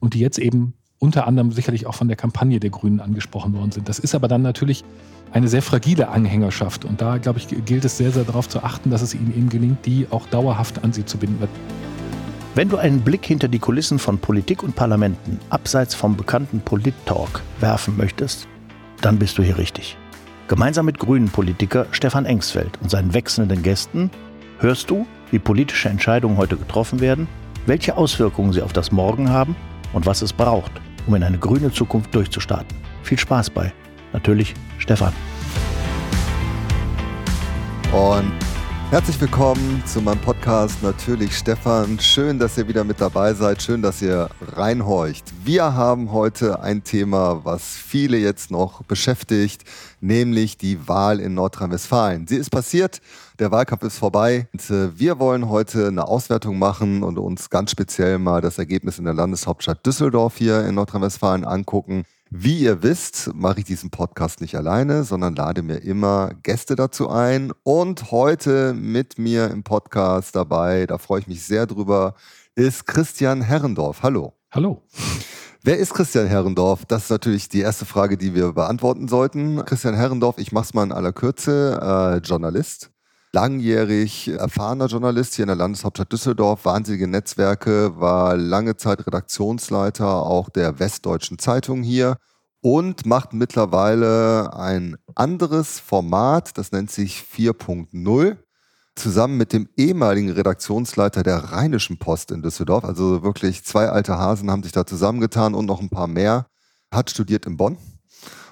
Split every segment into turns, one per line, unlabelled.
und die jetzt eben unter anderem sicherlich auch von der Kampagne der Grünen angesprochen worden sind. Das ist aber dann natürlich eine sehr fragile Anhängerschaft. Und da, glaube ich, gilt es sehr, sehr darauf zu achten, dass es ihnen eben gelingt, die auch dauerhaft an sie zu binden.
Wenn du einen Blick hinter die Kulissen von Politik und Parlamenten abseits vom bekannten Polit-Talk werfen möchtest, dann bist du hier richtig. Gemeinsam mit Grünen-Politiker Stefan Engsfeld und seinen wechselnden Gästen hörst du, wie politische Entscheidungen heute getroffen werden, welche Auswirkungen sie auf das Morgen haben und was es braucht, um in eine grüne Zukunft durchzustarten. Viel Spaß bei. Natürlich Stefan.
Und herzlich willkommen zu meinem Podcast Natürlich Stefan. Schön, dass ihr wieder mit dabei seid. Schön, dass ihr reinhorcht. Wir haben heute ein Thema, was viele jetzt noch beschäftigt, nämlich die Wahl in Nordrhein-Westfalen. Sie ist passiert. Der Wahlkampf ist vorbei. Und, äh, wir wollen heute eine Auswertung machen und uns ganz speziell mal das Ergebnis in der Landeshauptstadt Düsseldorf hier in Nordrhein-Westfalen angucken. Wie ihr wisst, mache ich diesen Podcast nicht alleine, sondern lade mir immer Gäste dazu ein. Und heute mit mir im Podcast dabei, da freue ich mich sehr drüber, ist Christian Herrendorf. Hallo.
Hallo.
Wer ist Christian Herrendorf? Das ist natürlich die erste Frage, die wir beantworten sollten. Christian Herrendorf, ich mache es mal in aller Kürze, äh, Journalist, langjährig erfahrener Journalist hier in der Landeshauptstadt Düsseldorf, wahnsinnige Netzwerke, war lange Zeit Redaktionsleiter auch der Westdeutschen Zeitung hier und macht mittlerweile ein anderes Format, das nennt sich 4.0, zusammen mit dem ehemaligen Redaktionsleiter der Rheinischen Post in Düsseldorf. Also wirklich zwei alte Hasen haben sich da zusammengetan und noch ein paar mehr. Hat studiert in Bonn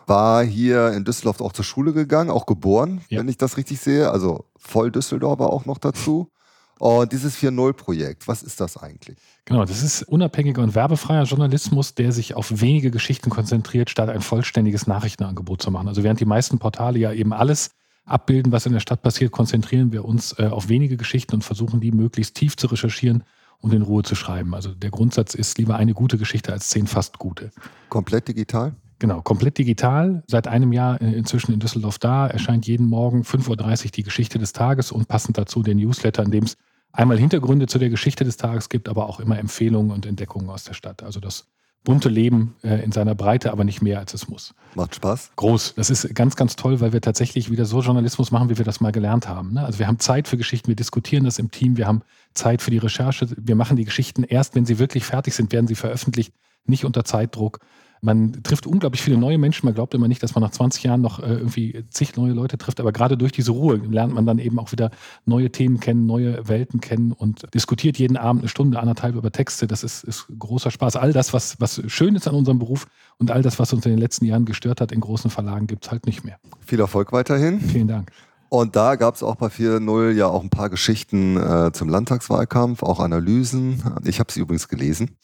war hier in Düsseldorf auch zur Schule gegangen, auch geboren, ja. wenn ich das richtig sehe. Also voll Düsseldorfer auch noch dazu. Und dieses 4.0-Projekt, was ist das eigentlich?
Genau, das ist unabhängiger und werbefreier Journalismus, der sich auf wenige Geschichten konzentriert, statt ein vollständiges Nachrichtenangebot zu machen. Also während die meisten Portale ja eben alles abbilden, was in der Stadt passiert, konzentrieren wir uns äh, auf wenige Geschichten und versuchen, die möglichst tief zu recherchieren und in Ruhe zu schreiben. Also der Grundsatz ist lieber eine gute Geschichte als zehn fast gute.
Komplett digital?
Genau, komplett digital. Seit einem Jahr äh, inzwischen in Düsseldorf da. Erscheint jeden Morgen 5.30 Uhr die Geschichte des Tages und passend dazu den Newsletter, in dem es einmal Hintergründe zu der Geschichte des Tages gibt, aber auch immer Empfehlungen und Entdeckungen aus der Stadt. Also das bunte Leben äh, in seiner Breite, aber nicht mehr als es muss.
Macht Spaß?
Groß. Das ist ganz, ganz toll, weil wir tatsächlich wieder so Journalismus machen, wie wir das mal gelernt haben. Ne? Also wir haben Zeit für Geschichten, wir diskutieren das im Team, wir haben Zeit für die Recherche, wir machen die Geschichten erst, wenn sie wirklich fertig sind, werden sie veröffentlicht, nicht unter Zeitdruck man trifft unglaublich viele neue Menschen. Man glaubt immer nicht, dass man nach 20 Jahren noch äh, irgendwie zig neue Leute trifft. Aber gerade durch diese Ruhe lernt man dann eben auch wieder neue Themen kennen, neue Welten kennen und diskutiert jeden Abend eine Stunde, anderthalb über Texte. Das ist, ist großer Spaß. All das, was, was schön ist an unserem Beruf und all das, was uns in den letzten Jahren gestört hat in großen Verlagen, gibt es halt nicht mehr.
Viel Erfolg weiterhin.
Vielen Dank.
Und da gab es auch bei 4.0 ja auch ein paar Geschichten äh, zum Landtagswahlkampf, auch Analysen. Ich habe sie übrigens gelesen.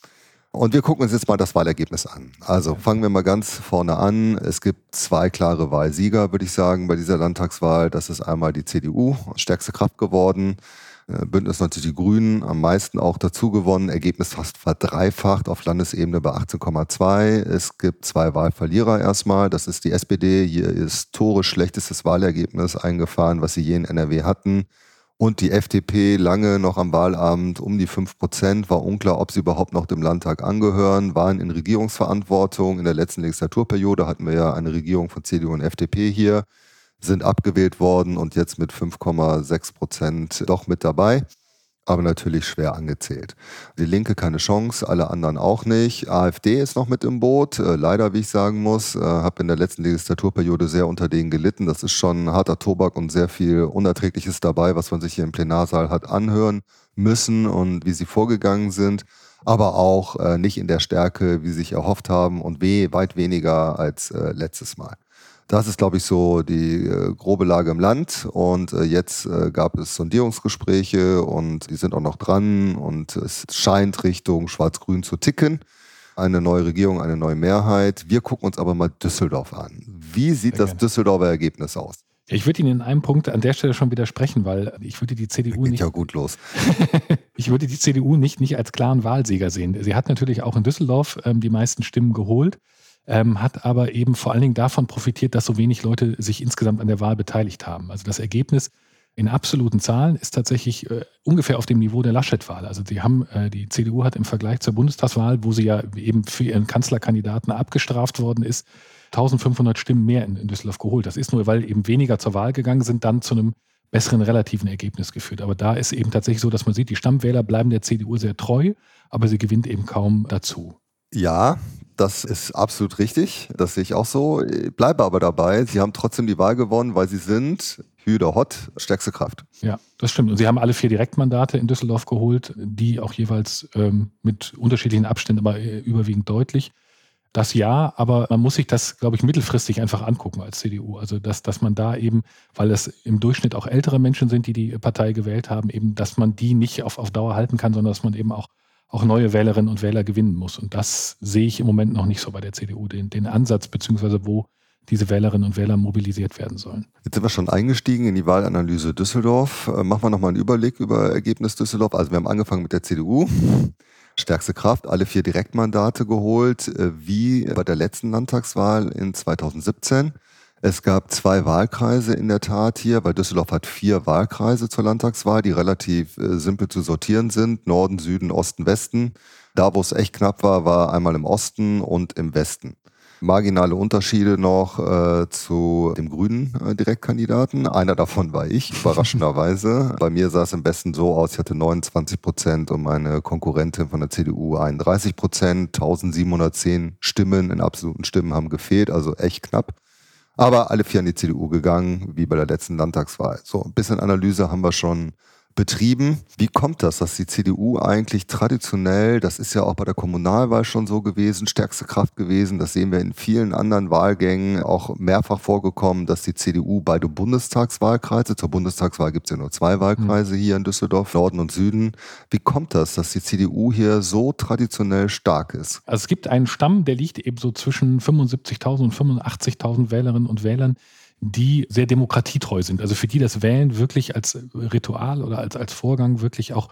Und wir gucken uns jetzt mal das Wahlergebnis an. Also fangen wir mal ganz vorne an. Es gibt zwei klare Wahlsieger, würde ich sagen, bei dieser Landtagswahl. Das ist einmal die CDU, stärkste Kraft geworden. Äh, Bündnis 90 Die Grünen am meisten auch dazu gewonnen. Ergebnis fast verdreifacht auf Landesebene bei 18,2. Es gibt zwei Wahlverlierer erstmal. Das ist die SPD. Hier ist Tore schlechtestes Wahlergebnis eingefahren, was sie je in NRW hatten und die FDP lange noch am Wahlabend um die 5 Prozent, war unklar, ob sie überhaupt noch dem Landtag angehören, waren in Regierungsverantwortung. In der letzten Legislaturperiode hatten wir ja eine Regierung von CDU und FDP hier, sind abgewählt worden und jetzt mit 5,6 Prozent doch mit dabei aber natürlich schwer angezählt. Die Linke keine Chance, alle anderen auch nicht. AfD ist noch mit im Boot, äh, leider, wie ich sagen muss. Äh, habe in der letzten Legislaturperiode sehr unter denen gelitten. Das ist schon harter Tobak und sehr viel Unerträgliches dabei, was man sich hier im Plenarsaal hat anhören müssen und wie sie vorgegangen sind. Aber auch äh, nicht in der Stärke, wie sie sich erhofft haben und weh, weit weniger als äh, letztes Mal. Das ist, glaube ich, so die äh, grobe Lage im Land. Und äh, jetzt äh, gab es Sondierungsgespräche und die sind auch noch dran. Und es scheint Richtung Schwarz-Grün zu ticken. Eine neue Regierung, eine neue Mehrheit. Wir gucken uns aber mal Düsseldorf an. Wie sieht Sehr das gerne. Düsseldorfer Ergebnis aus?
Ich würde Ihnen in einem Punkt an der Stelle schon widersprechen, weil ich würde die CDU
Geht
nicht.
ja gut los.
ich würde die CDU nicht, nicht als klaren Wahlsieger sehen. Sie hat natürlich auch in Düsseldorf ähm, die meisten Stimmen geholt ähm, hat aber eben vor allen Dingen davon profitiert, dass so wenig Leute sich insgesamt an der Wahl beteiligt haben. Also das Ergebnis in absoluten Zahlen ist tatsächlich äh, ungefähr auf dem Niveau der Laschet-Wahl. Also die haben, äh, die CDU hat im Vergleich zur Bundestagswahl, wo sie ja eben für ihren Kanzlerkandidaten abgestraft worden ist, 1500 Stimmen mehr in, in Düsseldorf geholt. Das ist nur, weil eben weniger zur Wahl gegangen sind, dann zu einem besseren relativen Ergebnis geführt. Aber da ist eben tatsächlich so, dass man sieht, die Stammwähler bleiben der CDU sehr treu, aber sie gewinnt eben kaum dazu.
Ja, das ist absolut richtig. Das sehe ich auch so. Ich bleibe aber dabei. Sie haben trotzdem die Wahl gewonnen, weil sie sind Hüder Hott, stärkste Kraft.
Ja, das stimmt. Und sie haben alle vier Direktmandate in Düsseldorf geholt, die auch jeweils ähm, mit unterschiedlichen Abständen, aber äh, überwiegend deutlich. Das ja, aber man muss sich das, glaube ich, mittelfristig einfach angucken als CDU. Also, dass, dass man da eben, weil es im Durchschnitt auch ältere Menschen sind, die die Partei gewählt haben, eben, dass man die nicht auf, auf Dauer halten kann, sondern dass man eben auch, auch neue Wählerinnen und Wähler gewinnen muss. Und das sehe ich im Moment noch nicht so bei der CDU, den, den Ansatz, beziehungsweise wo diese Wählerinnen und Wähler mobilisiert werden sollen.
Jetzt sind wir schon eingestiegen in die Wahlanalyse Düsseldorf. Äh, machen wir nochmal einen Überblick über Ergebnis Düsseldorf. Also wir haben angefangen mit der CDU. Stärkste Kraft, alle vier Direktmandate geholt, äh, wie bei der letzten Landtagswahl in 2017. Es gab zwei Wahlkreise in der Tat hier, weil Düsseldorf hat vier Wahlkreise zur Landtagswahl, die relativ äh, simpel zu sortieren sind. Norden, Süden, Osten, Westen. Da, wo es echt knapp war, war einmal im Osten und im Westen marginale Unterschiede noch äh, zu dem grünen äh, Direktkandidaten. Einer davon war ich, überraschenderweise. Bei mir sah es im besten so aus, ich hatte 29 Prozent und meine Konkurrentin von der CDU 31 Prozent. 1710 Stimmen in absoluten Stimmen haben gefehlt, also echt knapp. Aber alle vier an die CDU gegangen, wie bei der letzten Landtagswahl. So, ein bisschen Analyse haben wir schon betrieben. Wie kommt das, dass die CDU eigentlich traditionell, das ist ja auch bei der Kommunalwahl schon so gewesen, stärkste Kraft gewesen, das sehen wir in vielen anderen Wahlgängen auch mehrfach vorgekommen, dass die CDU beide Bundestagswahlkreise, zur Bundestagswahl gibt es ja nur zwei Wahlkreise hier in Düsseldorf, Norden und Süden. Wie kommt das, dass die CDU hier so traditionell stark ist?
Also es gibt einen Stamm, der liegt eben so zwischen 75.000 und 85.000 Wählerinnen und Wählern, die sehr demokratietreu sind. Also für die das Wählen wirklich als Ritual oder als, als Vorgang wirklich auch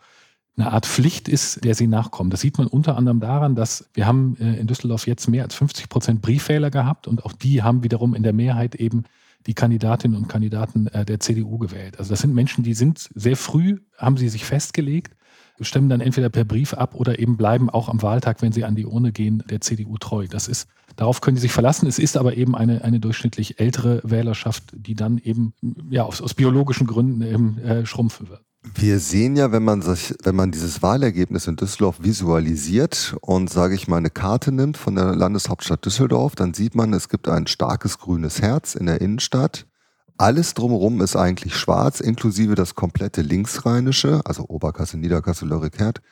eine Art Pflicht ist, der sie nachkommen. Das sieht man unter anderem daran, dass wir haben äh, in Düsseldorf jetzt mehr als 50 Prozent Briefwähler gehabt und auch die haben wiederum in der Mehrheit eben die Kandidatinnen und Kandidaten äh, der CDU gewählt. Also das sind Menschen, die sind sehr früh, haben sie sich festgelegt, stimmen dann entweder per Brief ab oder eben bleiben auch am Wahltag, wenn sie an die Urne gehen, der CDU treu. Das ist, darauf können sie sich verlassen. Es ist aber eben eine, eine durchschnittlich ältere Wählerschaft, die dann eben ja, aus, aus biologischen Gründen eben äh, schrumpfen wird.
Wir sehen ja, wenn man sich, wenn man dieses Wahlergebnis in Düsseldorf visualisiert und sage ich mal eine Karte nimmt von der Landeshauptstadt Düsseldorf, dann sieht man, es gibt ein starkes grünes Herz in der Innenstadt. Alles drumherum ist eigentlich schwarz, inklusive das komplette Linksrheinische, also Oberkassel, Niederkassel, Lörrick-Herd.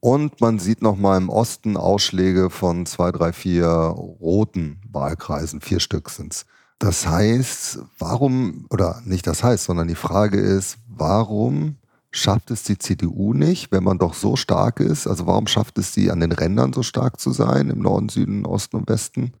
Und man sieht nochmal im Osten Ausschläge von zwei, drei, vier roten Wahlkreisen, vier Stück sind's. Das heißt, warum, oder nicht das heißt, sondern die Frage ist, warum schafft es die CDU nicht, wenn man doch so stark ist? Also warum schafft es sie an den Rändern so stark zu sein, im Norden, Süden, Osten und Westen?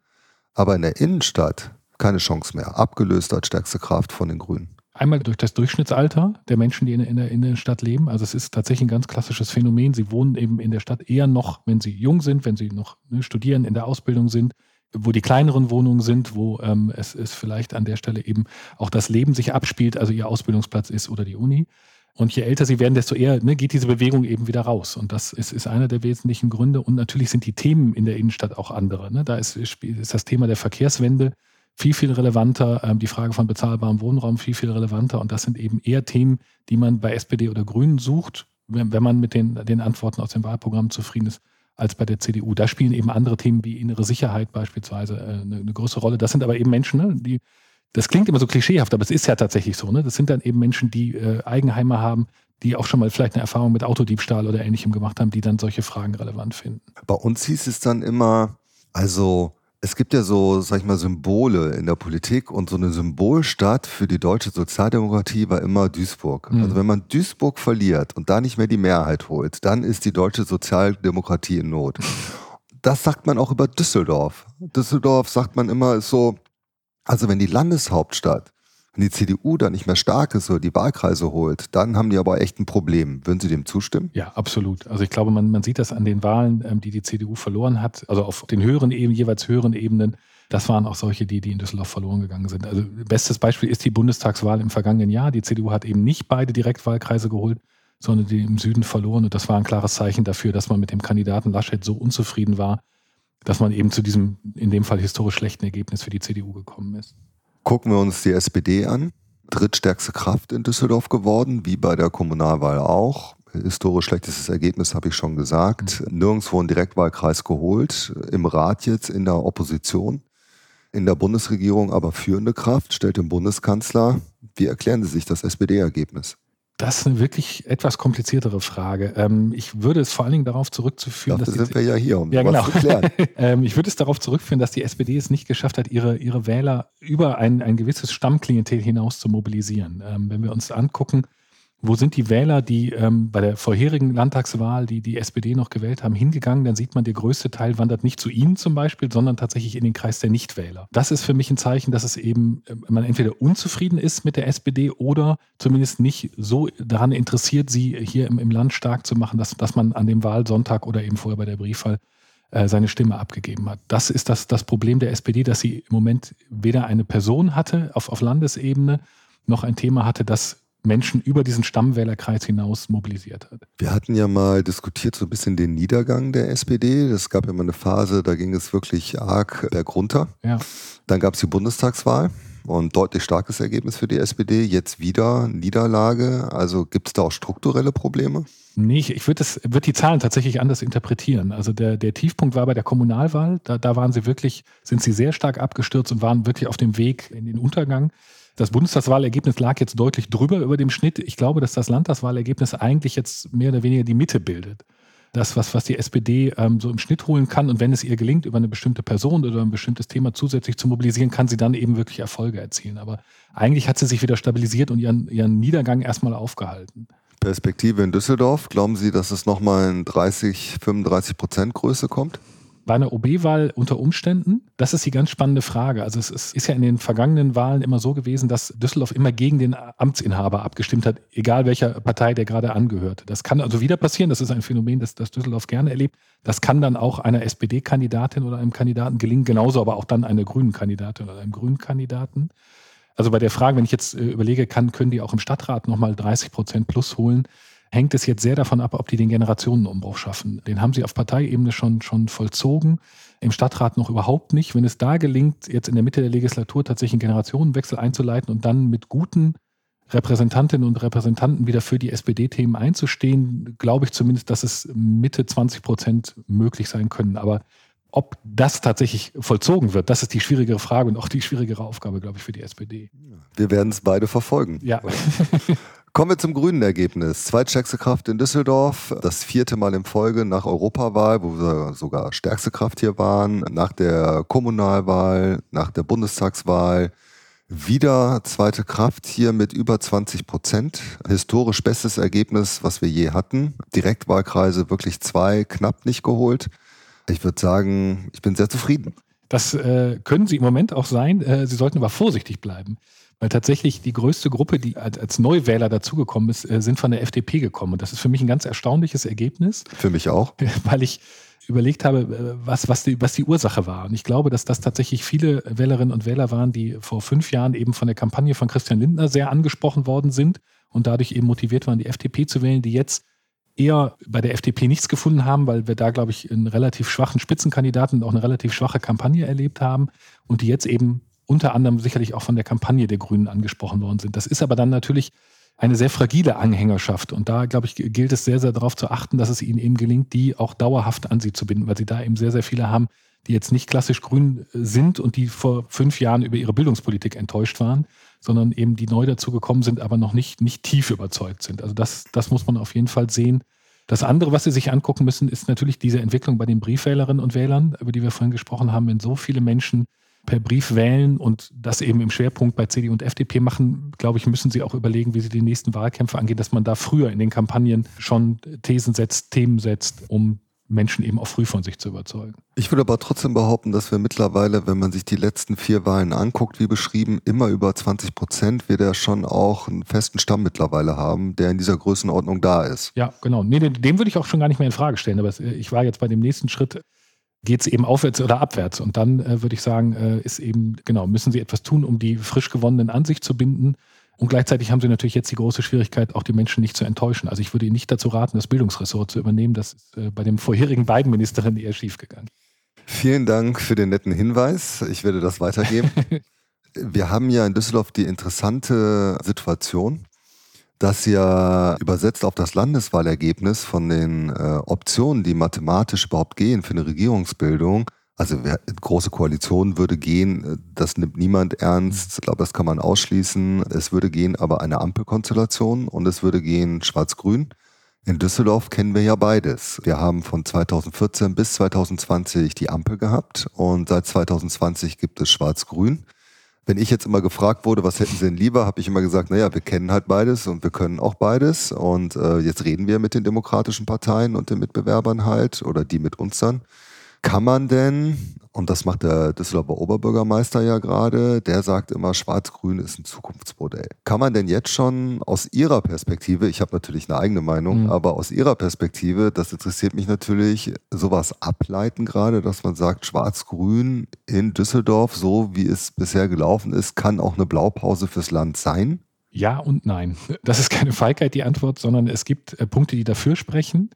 Aber in der Innenstadt keine Chance mehr. Abgelöst als stärkste Kraft von den Grünen.
Einmal durch das Durchschnittsalter der Menschen, die in, in, der Innenstadt leben. Also es ist tatsächlich ein ganz klassisches Phänomen. Sie wohnen eben in der Stadt eher noch, wenn sie jung sind, wenn sie noch ne, studieren, in der Ausbildung sind, wo die kleineren Wohnungen sind, wo ähm, es, es vielleicht an der Stelle eben auch das Leben sich abspielt, also ihr Ausbildungsplatz ist oder die Uni. Und je älter sie werden, desto eher ne, geht diese Bewegung eben wieder raus. Und das ist, ist einer der wesentlichen Gründe. Und natürlich sind die Themen in der Innenstadt auch andere. Ne? Da ist, ist das Thema der Verkehrswende viel, viel relevanter, ähm, die Frage von bezahlbarem Wohnraum viel, viel relevanter. Und das sind eben eher Themen, die man bei SPD oder Grünen sucht, wenn, wenn man mit den, den Antworten aus dem Wahlprogramm zufrieden ist, als bei der CDU. Da spielen eben andere Themen wie innere Sicherheit beispielsweise äh, eine, eine größere Rolle. Das sind aber eben Menschen, ne, die, das klingt immer so klischeehaft, aber es ist ja tatsächlich so. Ne? Das sind dann eben Menschen, die äh, Eigenheime haben, die auch schon mal vielleicht eine Erfahrung mit Autodiebstahl oder ähnlichem gemacht haben, die dann solche Fragen relevant finden.
Bei uns hieß es dann immer, also es gibt ja so, sag ich mal, Symbole in der Politik und so eine Symbolstadt für die deutsche Sozialdemokratie war immer Duisburg. Mhm. Also wenn man Duisburg verliert und da nicht mehr die Mehrheit holt, dann ist die deutsche Sozialdemokratie in Not. Das sagt man auch über Düsseldorf. Düsseldorf sagt man immer, ist so, also wenn die Landeshauptstadt wenn die CDU da nicht mehr stark ist oder die Wahlkreise holt, dann haben die aber echt ein Problem. Würden Sie dem zustimmen?
Ja, absolut. Also ich glaube, man, man sieht das an den Wahlen, ähm, die die CDU verloren hat, also auf den höheren Ebenen, jeweils höheren Ebenen, Das waren auch solche, die, die in Düsseldorf verloren gegangen sind. Also bestes Beispiel ist die Bundestagswahl im vergangenen Jahr. Die CDU hat eben nicht beide Direktwahlkreise geholt, sondern die im Süden verloren. Und das war ein klares Zeichen dafür, dass man mit dem Kandidaten Laschet so unzufrieden war, dass man eben zu diesem, in dem Fall historisch schlechten Ergebnis für die CDU gekommen ist.
Gucken wir uns die SPD an. Drittstärkste Kraft in Düsseldorf geworden, wie bei der Kommunalwahl auch. Historisch schlechtestes Ergebnis habe ich schon gesagt. Mhm. Nirgendwo ein Direktwahlkreis geholt. Im Rat jetzt in der Opposition. In der Bundesregierung aber führende Kraft, stellt den Bundeskanzler. Wie erklären Sie sich das SPD-Ergebnis?
Das ist eine wirklich etwas kompliziertere Frage. Ähm, ich würde es vor allen Dingen darauf zurückzuführen,
Dafür dass sind wir ja hier,
um ja, genau. zu klären. ähm, ich würde es darauf zurückführen, dass die SPD es nicht geschafft hat, ihre, ihre Wähler über ein, ein gewisses Stammklientel hinaus zu mobilisieren. Ähm, wenn wir uns angucken, wo sind die Wähler, die ähm, bei der vorherigen Landtagswahl, die die SPD noch gewählt haben, hingegangen? Dann sieht man, der größte Teil wandert nicht zu Ihnen zum Beispiel, sondern tatsächlich in den Kreis der Nichtwähler. Das ist für mich ein Zeichen, dass es eben, äh, man entweder unzufrieden ist mit der SPD oder zumindest nicht so daran interessiert, sie hier im, im Land stark zu machen, dass, dass man an dem Wahlsonntag oder eben vorher bei der Briefwahl äh, seine Stimme abgegeben hat. Das ist das, das Problem der SPD, dass sie im Moment weder eine Person hatte auf, auf Landesebene, noch ein Thema hatte, das Menschen über diesen Stammwählerkreis hinaus mobilisiert hat.
Wir hatten ja mal diskutiert so ein bisschen den Niedergang der SPD. Es gab ja mal eine Phase, da ging es wirklich arg bergunter. Ja. Dann gab es die Bundestagswahl und deutlich starkes Ergebnis für die SPD. Jetzt wieder Niederlage. Also gibt es da auch strukturelle Probleme?
Nee, ich, ich würde würd die Zahlen tatsächlich anders interpretieren. Also der, der Tiefpunkt war bei der Kommunalwahl. Da, da waren sie wirklich, sind sie sehr stark abgestürzt und waren wirklich auf dem Weg in den Untergang. Das Bundestagswahlergebnis lag jetzt deutlich drüber über dem Schnitt. Ich glaube, dass das Landtagswahlergebnis eigentlich jetzt mehr oder weniger die Mitte bildet. Das, was, was die SPD ähm, so im Schnitt holen kann. Und wenn es ihr gelingt, über eine bestimmte Person oder ein bestimmtes Thema zusätzlich zu mobilisieren, kann sie dann eben wirklich Erfolge erzielen. Aber eigentlich hat sie sich wieder stabilisiert und ihren, ihren Niedergang erstmal aufgehalten.
Perspektive in Düsseldorf, glauben Sie, dass es nochmal in 30, 35 Prozent Größe kommt?
Bei einer OB-Wahl unter Umständen? Das ist die ganz spannende Frage. Also es ist, ja in den vergangenen Wahlen immer so gewesen, dass Düsseldorf immer gegen den Amtsinhaber abgestimmt hat, egal welcher Partei der gerade angehört. Das kann also wieder passieren. Das ist ein Phänomen, das, das Düsseldorf gerne erlebt. Das kann dann auch einer SPD-Kandidatin oder einem Kandidaten gelingen, genauso aber auch dann einer grünen Kandidatin oder einem grünen Kandidaten. Also bei der Frage, wenn ich jetzt äh, überlege, kann, können die auch im Stadtrat nochmal 30 Prozent plus holen, hängt es jetzt sehr davon ab, ob die den Generationenumbruch schaffen. Den haben sie auf Parteiebene schon, schon vollzogen, im Stadtrat noch überhaupt nicht. Wenn es da gelingt, jetzt in der Mitte der Legislatur tatsächlich einen Generationenwechsel einzuleiten und dann mit guten Repräsentantinnen und Repräsentanten wieder für die SPD-Themen einzustehen, glaube ich zumindest, dass es Mitte 20 Prozent möglich sein können. Aber ob das tatsächlich vollzogen wird, das ist die schwierigere Frage und auch die schwierigere Aufgabe, glaube ich, für die SPD.
Wir werden es beide verfolgen.
Ja.
Kommen wir zum grünen Ergebnis. Zweitstärkste Kraft in Düsseldorf, das vierte Mal in Folge nach Europawahl, wo wir sogar stärkste Kraft hier waren, nach der Kommunalwahl, nach der Bundestagswahl. Wieder zweite Kraft hier mit über 20 Prozent. Historisch bestes Ergebnis, was wir je hatten. Direktwahlkreise wirklich zwei, knapp nicht geholt. Ich würde sagen, ich bin sehr zufrieden.
Das äh, können Sie im Moment auch sein. Äh, Sie sollten aber vorsichtig bleiben. Weil tatsächlich die größte Gruppe, die als Neuwähler dazugekommen ist, äh, sind von der FDP gekommen. Und das ist für mich ein ganz erstaunliches Ergebnis.
Für mich auch.
Weil ich überlegt habe, äh, was, was, die, was die Ursache war. Und ich glaube, dass das tatsächlich viele Wählerinnen und Wähler waren, die vor fünf Jahren eben von der Kampagne von Christian Lindner sehr angesprochen worden sind und dadurch eben motiviert waren, die FDP zu wählen, die jetzt eher bei der FDP nichts gefunden haben, weil wir da, glaube ich, einen relativ schwachen Spitzenkandidaten und auch eine relativ schwache Kampagne erlebt haben und die jetzt eben unter anderem sicherlich auch von der Kampagne der Grünen angesprochen worden sind. Das ist aber dann natürlich eine sehr fragile Anhängerschaft. Und da, glaube ich, gilt es sehr, sehr darauf zu achten, dass es ihnen eben gelingt, die auch dauerhaft an sie zu binden, weil sie da eben sehr, sehr viele haben, die jetzt nicht klassisch grün sind und die vor fünf Jahren über ihre Bildungspolitik enttäuscht waren, sondern eben die neu dazugekommen sind, aber noch nicht, nicht tief überzeugt sind. Also das, das muss man auf jeden Fall sehen. Das andere, was Sie sich angucken müssen, ist natürlich diese Entwicklung bei den Briefwählerinnen und Wählern, über die wir vorhin gesprochen haben, wenn so viele Menschen per Brief wählen und das eben im Schwerpunkt bei CDU und FDP machen, glaube ich, müssen sie auch überlegen, wie sie die nächsten Wahlkämpfe angehen, dass man da früher in den Kampagnen schon Thesen setzt, Themen setzt, um Menschen eben auch früh von sich zu überzeugen.
Ich würde aber trotzdem behaupten, dass wir mittlerweile, wenn man sich die letzten vier Wahlen anguckt, wie beschrieben, immer über 20 Prozent, wir da schon auch einen festen Stamm mittlerweile haben, der in dieser Größenordnung da ist.
Ja, genau. Nee, den, den würde ich auch schon gar nicht mehr in Frage stellen. Aber ich war jetzt bei dem nächsten Schritt geht es eben aufwärts oder abwärts. Und dann äh, würde ich sagen, äh, ist eben, genau, müssen sie etwas tun, um die frisch gewonnenen an sich zu binden. Und gleichzeitig haben sie natürlich jetzt die große Schwierigkeit, auch die Menschen nicht zu enttäuschen. Also ich würde Ihnen nicht dazu raten, das Bildungsressort zu übernehmen. Das ist äh, bei dem vorherigen beiden Ministerinnen eher schiefgegangen.
Vielen Dank für den netten Hinweis. Ich werde das weitergeben. Wir haben ja in Düsseldorf die interessante Situation, dass ja übersetzt auf das Landeswahlergebnis von den äh, Optionen, die mathematisch überhaupt gehen für eine Regierungsbildung, also wer, große Koalition würde gehen, äh, das nimmt niemand ernst. Ich glaube, das kann man ausschließen. Es würde gehen aber eine Ampelkonstellation und es würde gehen Schwarz-Grün. In Düsseldorf kennen wir ja beides. Wir haben von 2014 bis 2020 die Ampel gehabt und seit 2020 gibt es Schwarz-Grün wenn ich jetzt immer gefragt wurde, was hätten Sie denn lieber, habe ich immer gesagt, naja, wir kennen halt beides und wir können auch beides. Und äh, jetzt reden wir mit den demokratischen Parteien und den Mitbewerbern halt oder die mit uns dann. Kann man denn, und das macht der Düsseldorfer Oberbürgermeister ja gerade, der sagt immer, Schwarz-Grün ist ein Zukunftsmodell. Kann man denn jetzt schon aus Ihrer Perspektive, ich habe natürlich eine eigene Meinung, mhm. aber aus Ihrer Perspektive, das interessiert mich natürlich, sowas ableiten gerade, dass man sagt, Schwarz-Grün in Düsseldorf, so wie es bisher gelaufen ist, kann auch eine Blaupause fürs Land sein?
Ja und nein. Das ist keine Feigheit, die Antwort, sondern es gibt äh, Punkte, die dafür sprechen.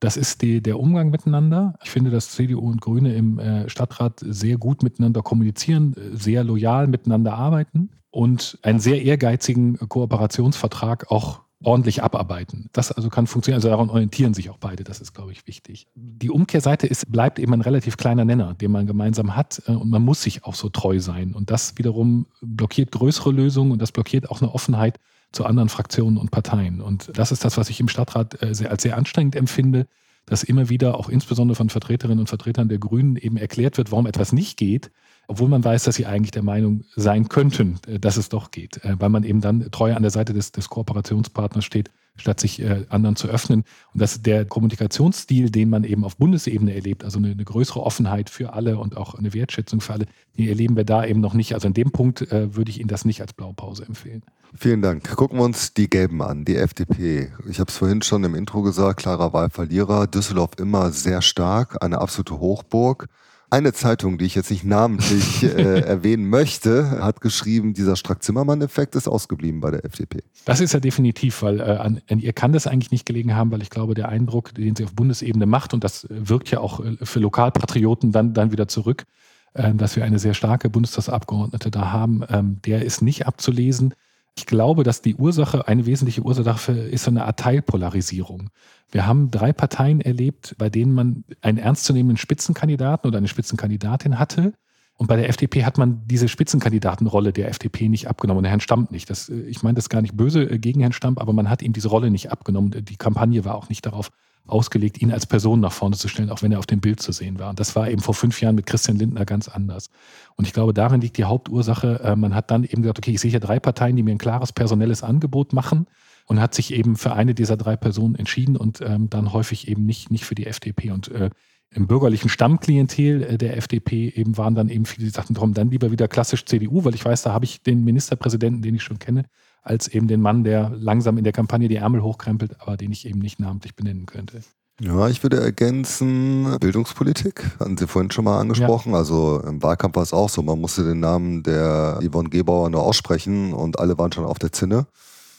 Das ist die, der Umgang miteinander. Ich finde, dass CDU und Grüne im äh, Stadtrat sehr gut miteinander kommunizieren, sehr loyal miteinander arbeiten und einen sehr ehrgeizigen Kooperationsvertrag auch ordentlich abarbeiten. Das also kann funktionieren. Also daran orientieren sich auch beide. Das ist, glaube ich, wichtig. Die Umkehrseite ist, bleibt eben ein relativ kleiner Nenner, den man gemeinsam hat. Äh, und man muss sich auch so treu sein. Und das wiederum blockiert größere Lösungen und das blockiert auch eine Offenheit zu anderen Fraktionen und Parteien. Und das ist das, was ich im Stadtrat äh, als sehr anstrengend empfinde, dass immer wieder auch insbesondere von Vertreterinnen und Vertretern der Grünen eben erklärt wird, warum etwas nicht geht, obwohl man weiß, dass sie eigentlich der Meinung sein könnten, äh, dass es doch geht, äh, weil man eben dann treu an der Seite des, des Kooperationspartners steht, statt sich äh, anderen zu öffnen. Und dass der Kommunikationsstil, den man eben auf Bundesebene erlebt, also eine, eine, größere Offenheit für alle und auch eine Wertschätzung für alle, die erleben wir da eben noch nicht. Also in dem Punkt äh, würde ich Ihnen das nicht als Blaupause empfehlen.
Vielen Dank. Gucken wir uns die Gelben an, die FDP. Ich habe es vorhin schon im Intro gesagt, klarer Wahlverlierer. Düsseldorf immer sehr stark, eine absolute Hochburg. Eine Zeitung, die ich jetzt nicht namentlich äh, erwähnen möchte, hat geschrieben, dieser Strack-Zimmermann-Effekt ist ausgeblieben bei der FDP.
Das ist ja definitiv, weil äh, an, an, ihr kann das eigentlich nicht gelegen haben, weil ich glaube, der Eindruck, den sie auf Bundesebene macht, und das wirkt ja auch äh, für Lokalpatrioten dann, dann wieder zurück, äh, dass wir eine sehr starke Bundestagsabgeordnete da haben, ähm, der ist nicht abzulesen. Ich glaube, dass die Ursache, eine wesentliche Ursache dafür ist so eine Art Teilpolarisierung. Wir haben drei Parteien erlebt, bei denen man einen ernstzunehmenden Spitzenkandidaten oder eine Spitzenkandidatin hatte. Und bei der FDP hat man diese Spitzenkandidatenrolle der FDP nicht abgenommen. Und Herrn Stamp nicht. Das, äh, ich meine das gar nicht böse äh, gegen Herrn Stamp, aber man hat ihm diese Rolle nicht abgenommen. Die Kampagne war auch nicht darauf ausgelegt, ihn als Person nach vorne zu stellen, auch wenn er auf dem Bild zu sehen war. Und das war eben vor fünf Jahren mit Christian Lindner ganz anders. Und ich glaube, darin liegt die Hauptursache. Äh, man hat dann eben gesagt, okay, ich sehe hier drei Parteien, die mir ein klares personelles Angebot machen und hat sich eben für eine dieser drei Personen entschieden und ähm, dann häufig eben nicht, nicht für die FDP. Und äh, im bürgerlichen Stammklientel äh, der FDP eben waren dann eben viele, die sagten, darum dann lieber wieder klassisch CDU, weil ich weiß, da habe ich den Ministerpräsidenten, den ich schon kenne, als eben den Mann, der langsam in der Kampagne die Ärmel hochkrempelt, aber den ich eben nicht namentlich benennen könnte.
Ja, ich würde ergänzen, Bildungspolitik, hatten Sie vorhin schon mal angesprochen. Ja. Also im Wahlkampf war es auch so, man musste den Namen der Yvonne Gebauer nur aussprechen und alle waren schon auf der Zinne.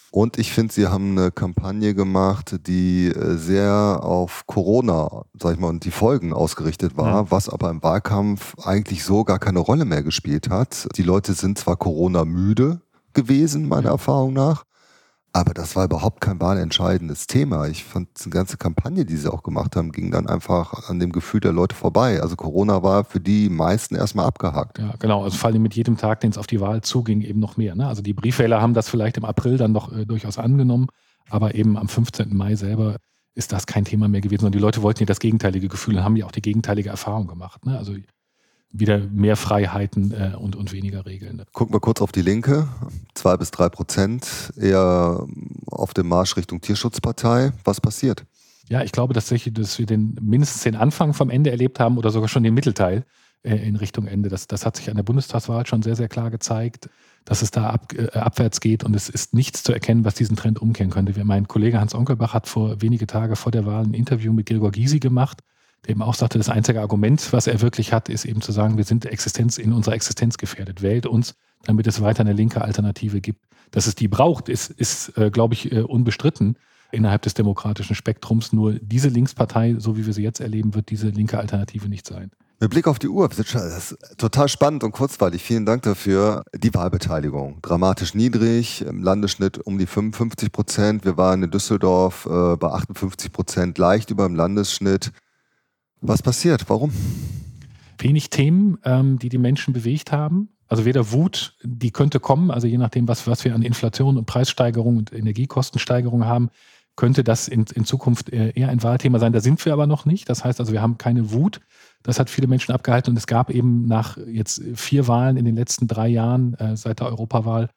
Und ich finde, sie haben eine Kampagne gemacht, die äh, sehr auf Corona, sag ich mal, und die Folgen ausgerichtet war, ja. was aber im Wahlkampf eigentlich so gar keine Rolle mehr gespielt hat. Die Leute sind zwar Corona müde, gewesen, meiner Erfahrung nach. Aber das war überhaupt kein wahlentscheidendes Thema. Ich fand die ganze Kampagne, die sie auch gemacht haben, ging dann einfach an dem Gefühl der Leute vorbei. Also Corona war für die meisten erstmal abgehakt.
Ja, genau. Also vor allem mit jedem Tag, den es auf die Wahl zuging, eben noch mehr. Ne? Also die Briefwähler haben das vielleicht im April dann doch äh, durchaus angenommen, aber eben am 15. Mai selber ist das kein Thema mehr gewesen. Und die Leute wollten ja das gegenteilige Gefühl und haben ja auch die gegenteilige Erfahrung gemacht. Ne? Also wieder mehr Freiheiten äh, und, und weniger Regeln.
Gucken wir kurz auf die Linke. Zwei bis drei Prozent eher auf dem Marsch Richtung Tierschutzpartei. Was passiert?
Ja, ich glaube tatsächlich, dass wir den mindestens den Anfang vom Ende erlebt haben oder sogar schon den Mittelteil äh, in Richtung Ende. Das, das hat sich an der Bundestagswahl schon sehr, sehr klar gezeigt, dass es da ab, äh, abwärts geht und es ist nichts zu erkennen, was diesen Trend umkehren könnte. Mein Kollege Hans Onkelbach hat vor wenige Tage vor der Wahl ein Interview mit Gregor Gysi gemacht der eben auch sagte, das einzige Argument, was er wirklich hat, ist eben zu sagen, wir sind Existenz in unserer Existenz gefährdet. Wählt uns, damit es weiter eine linke Alternative gibt. Dass es die braucht, ist, ist äh, glaube ich, äh, unbestritten innerhalb des demokratischen Spektrums. Nur diese Linkspartei, so wie wir sie jetzt erleben, wird diese linke Alternative nicht sein.
Mit Blick auf die Uhr, das ist total spannend und kurzweilig. Vielen Dank dafür. Die Wahlbeteiligung, dramatisch niedrig, im Landesschnitt um die 55 Prozent. Wir waren in Düsseldorf äh, bei 58 Prozent, leicht über dem Landesschnitt. Was passiert? Warum?
Wenig Themen, ähm, die die Menschen bewegt haben. Also weder Wut, die könnte kommen, also je nachdem, was, was wir an Inflation und Preissteigerung und Energiekostensteigerung haben, könnte das in, in Zukunft eher ein Wahlthema sein. Da sind wir aber noch nicht. Das heißt also, wir haben keine Wut. Das hat viele Menschen abgehalten und es gab eben nach jetzt vier Wahlen in den letzten drei Jahren äh, seit der Europawahl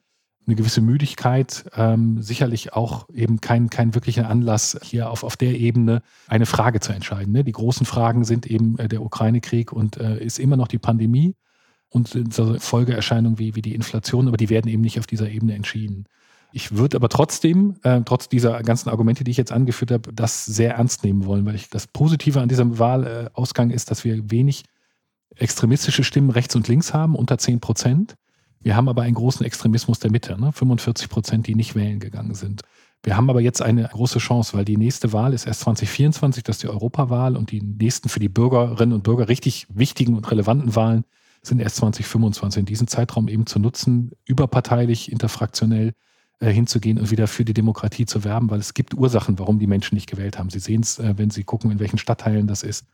eine gewisse Müdigkeit, ähm, sicherlich auch eben kein, kein wirklicher Anlass, hier auf, auf der Ebene eine Frage zu entscheiden. Ne? Die großen Fragen sind eben äh, der Ukraine-Krieg und äh, ist immer noch die Pandemie und Folgeerscheinungen wie, wie die Inflation, aber die werden eben nicht auf dieser Ebene entschieden. Ich würde aber trotzdem, äh, trotz dieser ganzen Argumente, die ich jetzt angeführt habe, das sehr ernst nehmen wollen, weil ich das Positive an diesem Wahlausgang ist, dass wir wenig extremistische Stimmen rechts und links haben, unter 10 Prozent. Wir haben aber einen großen Extremismus der Mitte, ne? 45 Prozent, die nicht wählen gegangen sind. Wir haben aber jetzt eine große Chance, weil die nächste Wahl ist erst 2024, das ist die Europawahl und die nächsten für die Bürgerinnen und Bürger richtig wichtigen und relevanten Wahlen sind erst 2025. In diesem Zeitraum eben zu nutzen, überparteilich, interfraktionell äh, hinzugehen und wieder für die Demokratie zu werben, weil es gibt Ursachen, warum die Menschen nicht gewählt haben. Sie sehen es, äh, wenn sie gucken, in welchen Stadtteilen das ist.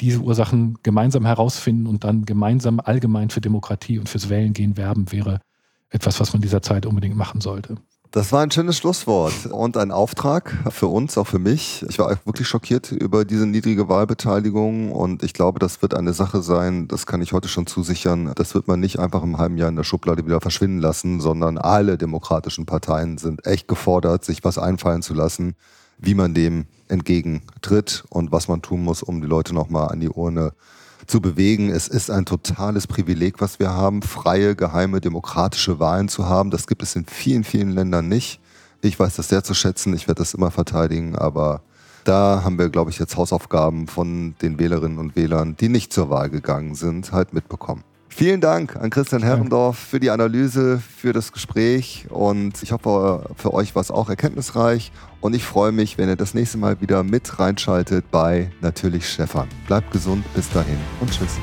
Diese Ursachen gemeinsam herausfinden und dann gemeinsam allgemein für Demokratie und fürs Wählen gehen werben, wäre etwas, was man dieser Zeit unbedingt machen sollte.
Das war ein schönes Schlusswort und ein Auftrag für uns, auch für mich. Ich war wirklich schockiert über diese niedrige Wahlbeteiligung und ich glaube, das wird eine Sache sein, das kann ich heute schon zusichern. Das wird man nicht einfach im halben Jahr in der Schublade wieder verschwinden lassen, sondern alle demokratischen Parteien sind echt gefordert, sich was einfallen zu lassen, wie man dem entgegentritt und was man tun muss, um die Leute nochmal an die Urne zu bewegen. Es ist ein totales Privileg, was wir haben, freie, geheime, demokratische Wahlen zu haben. Das gibt es in vielen, vielen Ländern nicht. Ich weiß das sehr zu schätzen, ich werde das immer verteidigen, aber da haben wir, glaube ich, jetzt Hausaufgaben von den Wählerinnen und Wählern, die nicht zur Wahl gegangen sind, halt mitbekommen. Vielen Dank an Christian Herrendorf für die Analyse, für das Gespräch und ich hoffe, für euch war es auch erkenntnisreich und ich freue mich, wenn ihr das nächste Mal wieder mit reinschaltet bei Natürlich Stefan. Bleibt gesund, bis dahin und tschüss.